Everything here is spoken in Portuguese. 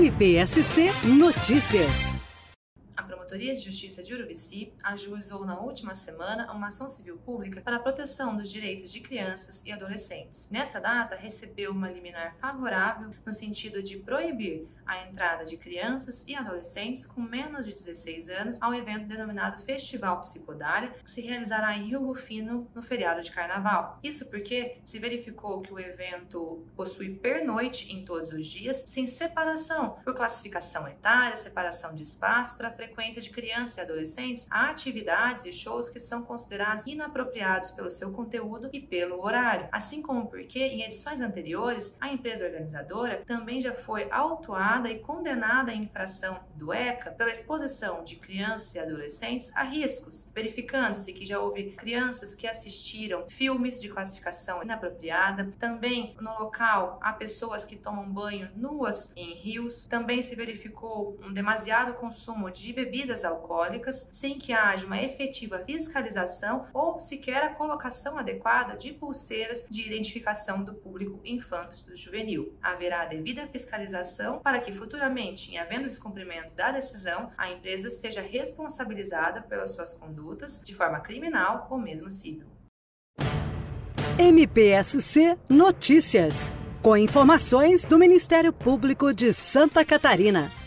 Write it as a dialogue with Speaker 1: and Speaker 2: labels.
Speaker 1: MPSC Notícias.
Speaker 2: Promotoria de Justiça de Urubici ajuizou na última semana uma ação civil pública para a proteção dos direitos de crianças e adolescentes. Nesta data, recebeu uma liminar favorável no sentido de proibir a entrada de crianças e adolescentes com menos de 16 anos ao evento denominado Festival Psicodária, que se realizará em Rio Rufino no feriado de Carnaval. Isso porque se verificou que o evento possui pernoite em todos os dias, sem separação por classificação etária, separação de espaço para frequência de crianças e adolescentes a atividades e shows que são considerados inapropriados pelo seu conteúdo e pelo horário, assim como porque em edições anteriores a empresa organizadora também já foi autuada e condenada em infração do ECA pela exposição de crianças e adolescentes a riscos, verificando-se que já houve crianças que assistiram filmes de classificação inapropriada, também no local há pessoas que tomam banho nuas em rios, também se verificou um demasiado consumo de bebidas bebidas alcoólicas sem que haja uma efetiva fiscalização ou sequer a colocação adequada de pulseiras de identificação do público infanto e juvenil. Haverá devida fiscalização para que futuramente, em havendo descumprimento da decisão, a empresa seja responsabilizada pelas suas condutas de forma criminal ou mesmo civil.
Speaker 1: MPSC Notícias, com informações do Ministério Público de Santa Catarina.